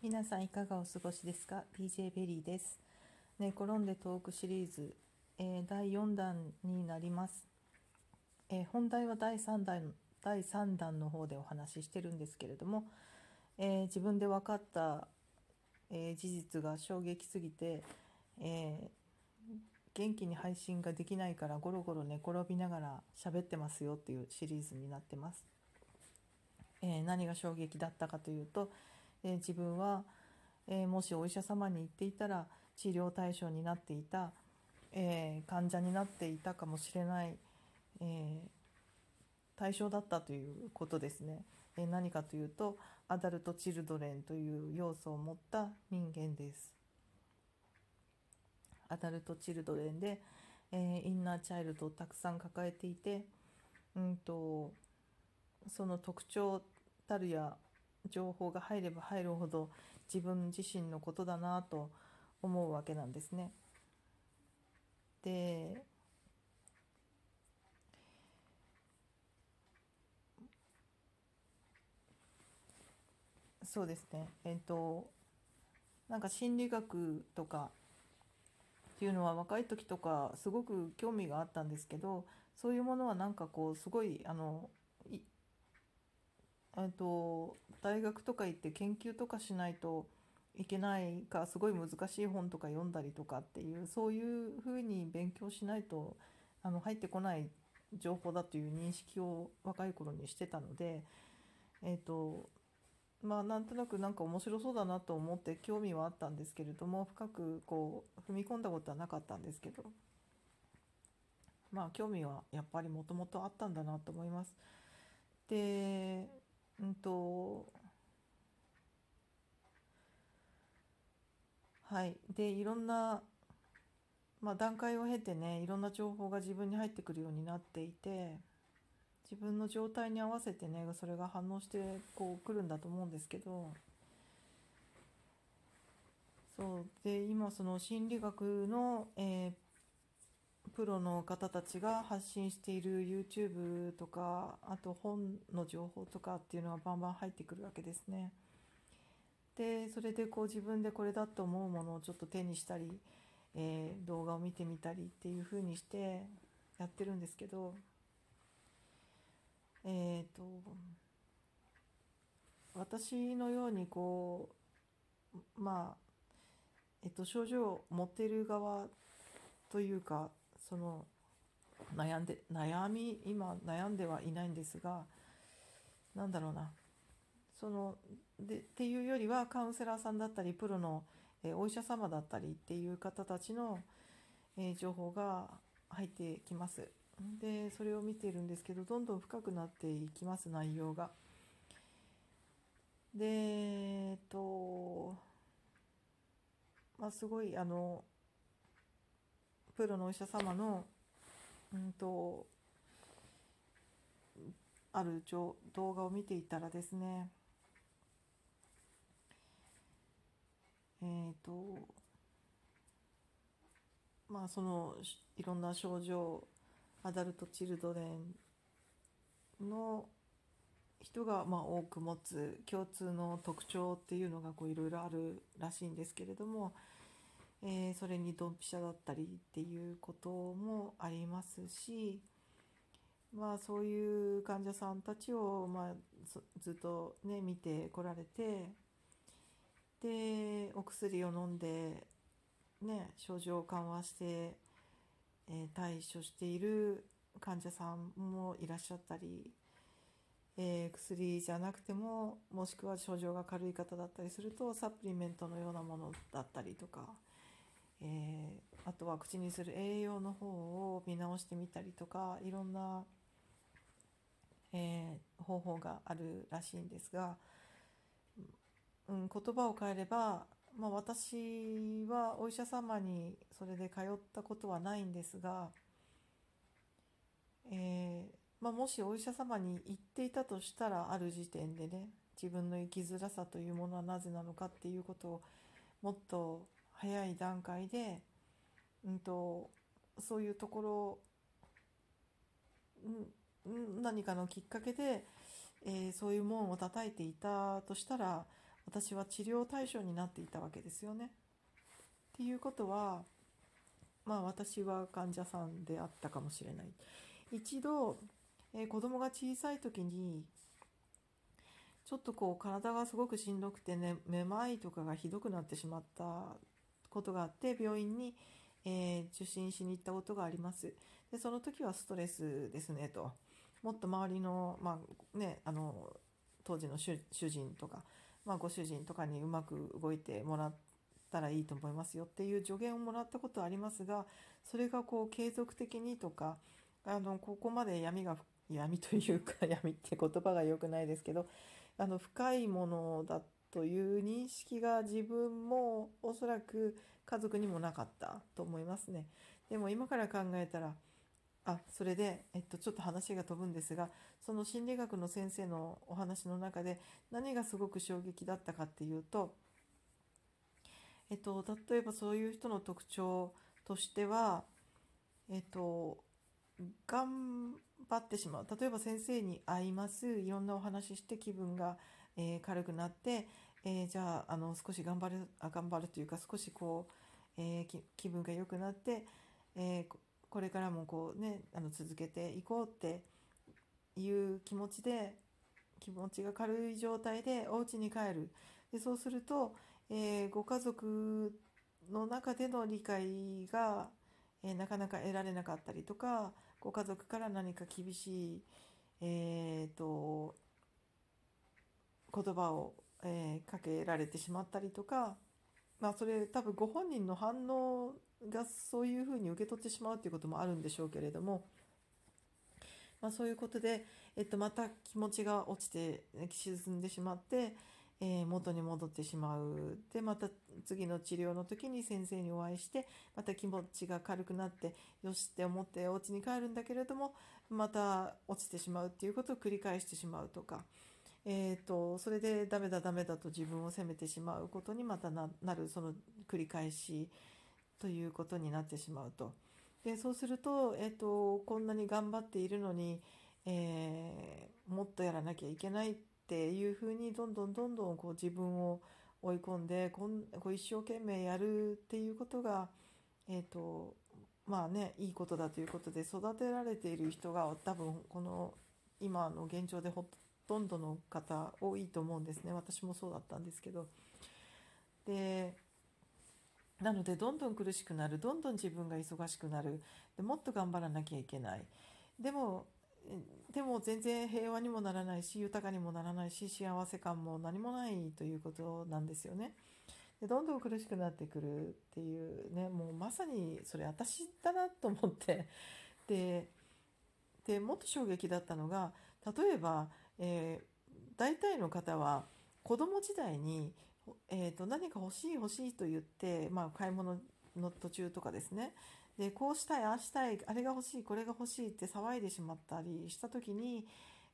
皆さんいかがお過ごしですか ?DJ ベリーです。寝転んでトークシリーズ、えー第4弾になります。えー本題は第3弾第3弾の方でお話ししてるんですけれども、えー自分で分かった、えー事実が衝撃すぎて、えー元気に配信ができないからゴロゴロ寝転びながら喋ってますよっていうシリーズになってます。えー何が衝撃だったかというと、え自分は、えもしお医者様に行っていたら治療対象になっていた、え患者になっていたかもしれない、え対象だったということですね、え何かというとアダルト・チルドレンという要素を持った人間です。アダルト・チルドレンで、えインナーチャイルドをたくさん抱えていてうんとその特徴たるや情報が入れば入るほど自分自身のことだなと思うわけなんですね。でそうですねえっとなんか心理学とかっていうのは若い時とかすごく興味があったんですけどそういうものはなんかこうすごいあのと大学とか行って研究とかしないといけないかすごい難しい本とか読んだりとかっていうそういうふうに勉強しないとあの入ってこない情報だという認識を若い頃にしてたのでえっとまあなんとなくなんか面白そうだなと思って興味はあったんですけれども深くこう踏み込んだことはなかったんですけどまあ興味はやっぱりもともとあったんだなと思います。でうんとはい。でいろんな、まあ、段階を経てねいろんな情報が自分に入ってくるようになっていて自分の状態に合わせてねそれが反応してこう来るんだと思うんですけどそう。で今その心理学の、えープロの方たちが発信している YouTube とかあと本の情報とかっていうのがバンバン入ってくるわけですね。でそれでこう自分でこれだと思うものをちょっと手にしたり、えー動画を見てみたりっていう風にしてやってるんですけどえっ、と私のようにこうまあえっと症状を持ってる側というかその悩んで悩み今悩んではいないんですがなんだろうな。そのでっていうよりはカウンセラーさんだったりプロの、えお医者様だったりっていう方たちの、え情報が入ってきます。でそれを見ているんですけどどんどん深くなっていきます内容が。でえっとまあすごいあのプロのお医者様のうんとある動画を見ていたらですねえっ、とまあそのいろんな症状アダルト・チルドレンの人がまあ多く持つ共通の特徴っていうのがこういろいろあるらしいんですけれども、えーそれにドンピシャだったりっていうこともありますしまあそういう患者さんたちをまあずっとね見てこられてでお薬を飲んでね症状を緩和して、えー対処している患者さんもいらっしゃったり、えー薬じゃなくてももしくは症状が軽い方だったりするとサプリメントのようなものだったりとか、えーあとは口にする栄養の方を見直してみたりとかいろんな、えー方法があるらしいんですが、うん、言葉を変えれば、まあ、私はお医者様にそれで通ったことはないんですが、えーまあ、もしお医者様に言っていたとしたらある時点でね自分の生きづらさというものはなぜなのかっていうことをもっと早い段階で、うん、とそういうところうんうん何かのきっかけで、えーそういう門を叩いていたとしたら私は治療対象になっていたわけですよね。っていうことはまあ私は患者さんであったかもしれない。一度、えー、子供が小さい時にちょっとこう体がすごくしんどくてねめまいとかがひどくなってしまったことがあって病院に、えー、受診しに行ったことがあります。でその時はストレスですねともっと周りの,、まあね、あの当時の主人とか、まあ、ご主人とかにうまく動いてもらったらいいと思いますよっていう助言をもらったことはありますがそれがこう継続的にとかあのここまで闇が闇というか闇って言葉が良くないですけどあの深いものだという認識が自分もおそらく家族にもなかったと思いますね。でも今から考えたらあそれで、えっと、ちょっと話が飛ぶんですがその心理学の先生のお話の中で何がすごく衝撃だったかっていうと、えっと、例えばそういう人の特徴としては、えっと、頑張ってしまう例えば先生に会いますいろんなお話しして気分が、えー、軽くなって、えー、じゃああの少し頑張るあ頑張るというか少しこう、えー、気分が良くなって、えこれからもこうねあの続けていこうっていう気持ちで気持ちが軽い状態でお家に帰る。でそうすると、えー、ご家族の中での理解が、えー、なかなか得られなかったりとかご家族から何か厳しい、えーと、言葉を、えー、かけられてしまったりとか、まあ、それ多分ご本人の反応がそういうふうに受け取ってしまうということもあるんでしょうけれども、まあ、そういうことで、えっと、また気持ちが落ちて沈んでしまって、えー、元に戻ってしまう。でまた次の治療の時に先生にお会いしてまた気持ちが軽くなってよしって思ってお家に帰るんだけれどもまた落ちてしまうっていうことを繰り返してしまうとか、えーと、それでダメだダメだと自分を責めてしまうことにまたなるその繰り返しということになってしまうと。でそうすると,、えーと、こんなに頑張っているのに、えー、もっとやらなきゃいけないっていうふうにどんどんどんどんこう自分を追い込んでこんこう一生懸命やるっていうことが、えーとまあね、いいことだということで育てられている人が多分この今の現状でほとんどの方多いと思うんですね。私もそうだったんですけど。でなのでどんどん苦しくなる。どんどん自分が忙しくなる。でもっと頑張らなきゃいけない。でもでも全然平和にもならないし豊かにもならないし幸せ感も何もないということなんですよね。でどんどん苦しくなってくるっていうねもうまさにそれ私だなと思って。ででもっと衝撃だったのが例えば、えー、大体の方は子供時代に、えーと何か欲しい欲しいと言って、まあ、買い物の途中とかですね。でこうしたいああしたいあれが欲しいこれが欲しいって騒いでしまったりした時に、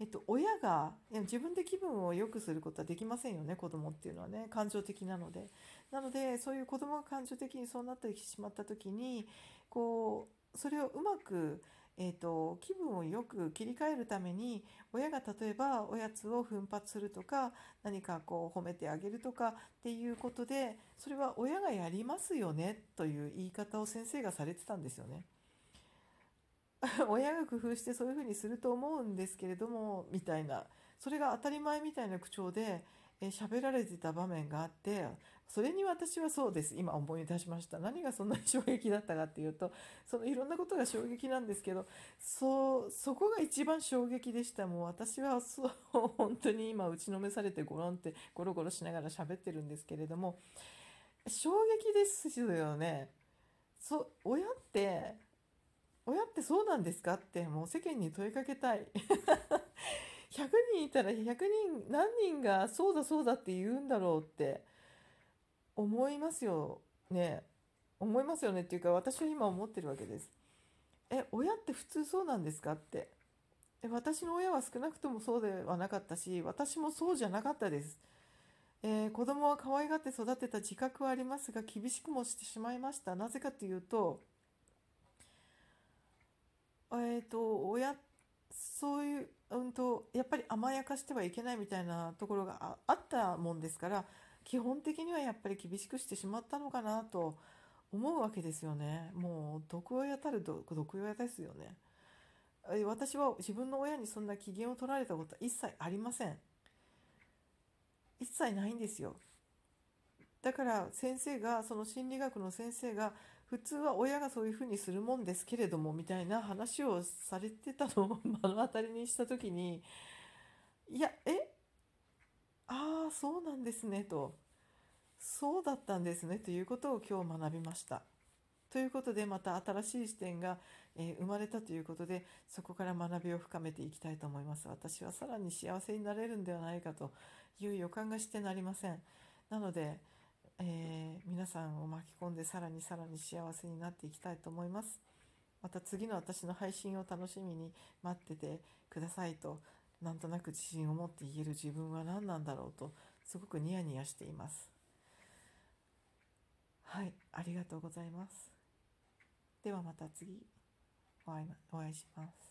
えっと、親が自分で気分を良くすることはできませんよね子供っていうのはね感情的なので。なのでそういう子供が感情的にそうなってしまった時にこうそれをうまくえーと、気分をよく切り替えるために親が例えばおやつを奮発するとか何かこう褒めてあげるとかっていうことでそれは親がやりますよねという言い方を先生がされてたんですよね。親が工夫してそういうふうにすると思うんですけれどもみたいなそれが当たり前みたいな口調で喋、えられてた場面があってそれに私はそうです。今思い出しました。何がそんなに衝撃だったかっていうとそのいろんなことが衝撃なんですけどそうそこが一番衝撃でした。もう私はそう本当に今打ちのめされてゴロンってゴロゴロしながら喋ってるんですけれども衝撃ですよね。そ親って親ってそうなんですかってもう世間に問いかけたい。100人いたら100人何人がそうだそうだって言うんだろうって。思いますよ。ね。思いますよね。っていうか私は今思ってるわけです。え親って普通そうなんですかって。え私の親は少なくともそうではなかったし私もそうじゃなかったです、えー、子供は可愛がって育てた自覚はありますが厳しくもしてしまいました。なぜかというとえっ、ー、と親そういううんとやっぱり甘やかしてはいけないみたいなところがあったもんですから基本的にはやっぱり厳しくしてしまったのかなと思うわけですよね。もう毒親たる毒親ですよね。え私は自分の親にそんな機嫌を取られたことは一切ありません。一切ないんですよ。だから先生がその心理学の先生が普通は親がそういうふうにするもんですけれどもみたいな話をされてたのを目の当たりにした時にいやえ？ああそうなんですねとそうだったんですねということを今日学びました。ということでまた新しい視点が、え生まれたということでそこから学びを深めていきたいと思います。私はさらに幸せになれるんではないかという予感がしてなりません。なのでえー、皆さんを巻き込んでさらにさらに幸せになっていきたいと思います。また次の私の配信を楽しみに待っててくださいとなんとなく自信を持って言える自分は何なんだろうとすごくニヤニヤしています。はい、ありがとうございます。ではまた次お会いお会いします。